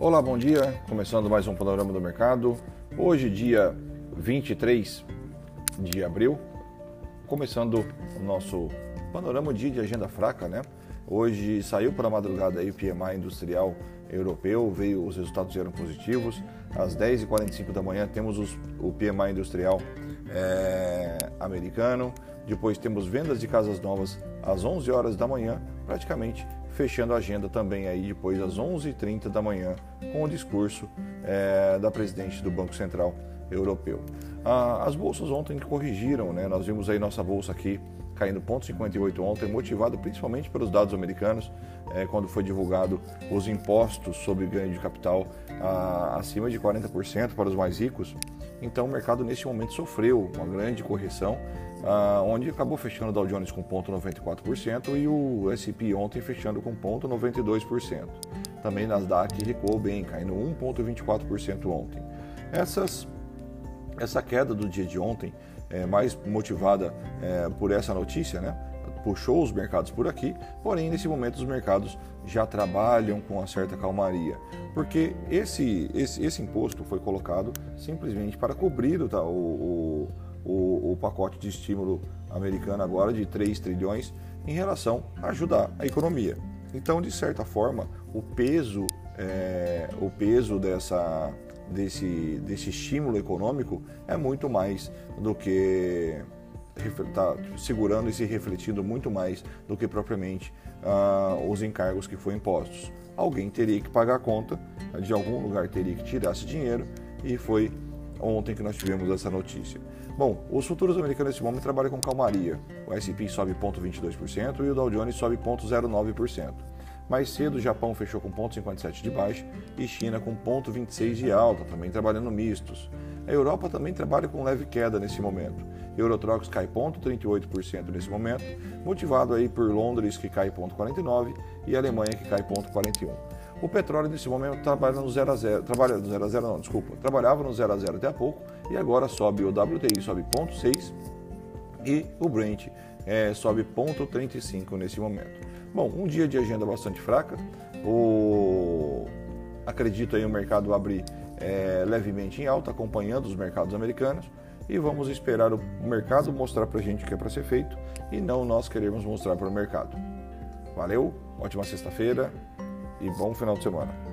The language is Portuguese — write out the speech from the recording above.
Olá, bom dia. Começando mais um panorama do mercado. Hoje, dia 23 de abril, começando o nosso panorama dia de agenda fraca, né? Hoje saiu para a madrugada aí o PMI industrial europeu, veio os resultados eram positivos. Às 10h45 da manhã temos os, o PMI industrial é, americano. Depois temos vendas de casas novas às 11 horas da manhã, praticamente fechando a agenda também aí depois às 11h30 da manhã com o discurso é, da presidente do Banco Central Europeu. Ah, as bolsas ontem corrigiram, né? Nós vimos aí nossa bolsa aqui caindo 0,58 ontem, motivado principalmente pelos dados americanos, é, quando foi divulgado os impostos sobre ganho de capital ah, acima de 40% para os mais ricos. Então o mercado nesse momento sofreu uma grande correção, ah, onde acabou fechando o Dow Jones com 0,94% e o S&P ontem fechando com 0,92%. Também Nasdaq recuou bem, caindo 1,24% ontem. Essas, essa queda do dia de ontem é mais motivada é, por essa notícia, né? Puxou os mercados por aqui, porém nesse momento os mercados já trabalham com uma certa calmaria, porque esse, esse, esse imposto foi colocado simplesmente para cobrir o, o, o, o pacote de estímulo americano agora de 3 trilhões em relação a ajudar a economia. Então, de certa forma, o peso, é, o peso dessa, desse, desse estímulo econômico é muito mais do que está segurando e se refletindo muito mais do que propriamente uh, os encargos que foram impostos. Alguém teria que pagar a conta, de algum lugar teria que tirar esse dinheiro e foi ontem que nós tivemos essa notícia. Bom, os futuros americanos nesse momento trabalham com calmaria. O S&P sobe 0,22% e o Dow Jones sobe 0,09%. Mais cedo, o Japão fechou com 0,57 de baixa e China com 0,26 de alta, também trabalhando mistos. A Europa também trabalha com leve queda nesse momento. Eurotrox cai 0,38% nesse momento, motivado aí por Londres que cai 0,49 e Alemanha que cai 0,41. O petróleo nesse momento trabalha no 0 a 0, trabalha no 0 a 0 não, desculpa, trabalhava no 0 a 0 até há pouco e agora sobe o WTI sobe 0,6 e o Brent é, sobe 0,35 nesse momento. Bom, um dia de agenda bastante fraca. O acredito aí o mercado abrir é, levemente em alta, acompanhando os mercados americanos. E vamos esperar o mercado mostrar para a gente o que é para ser feito e não nós queremos mostrar para o mercado. Valeu, ótima sexta-feira e bom final de semana.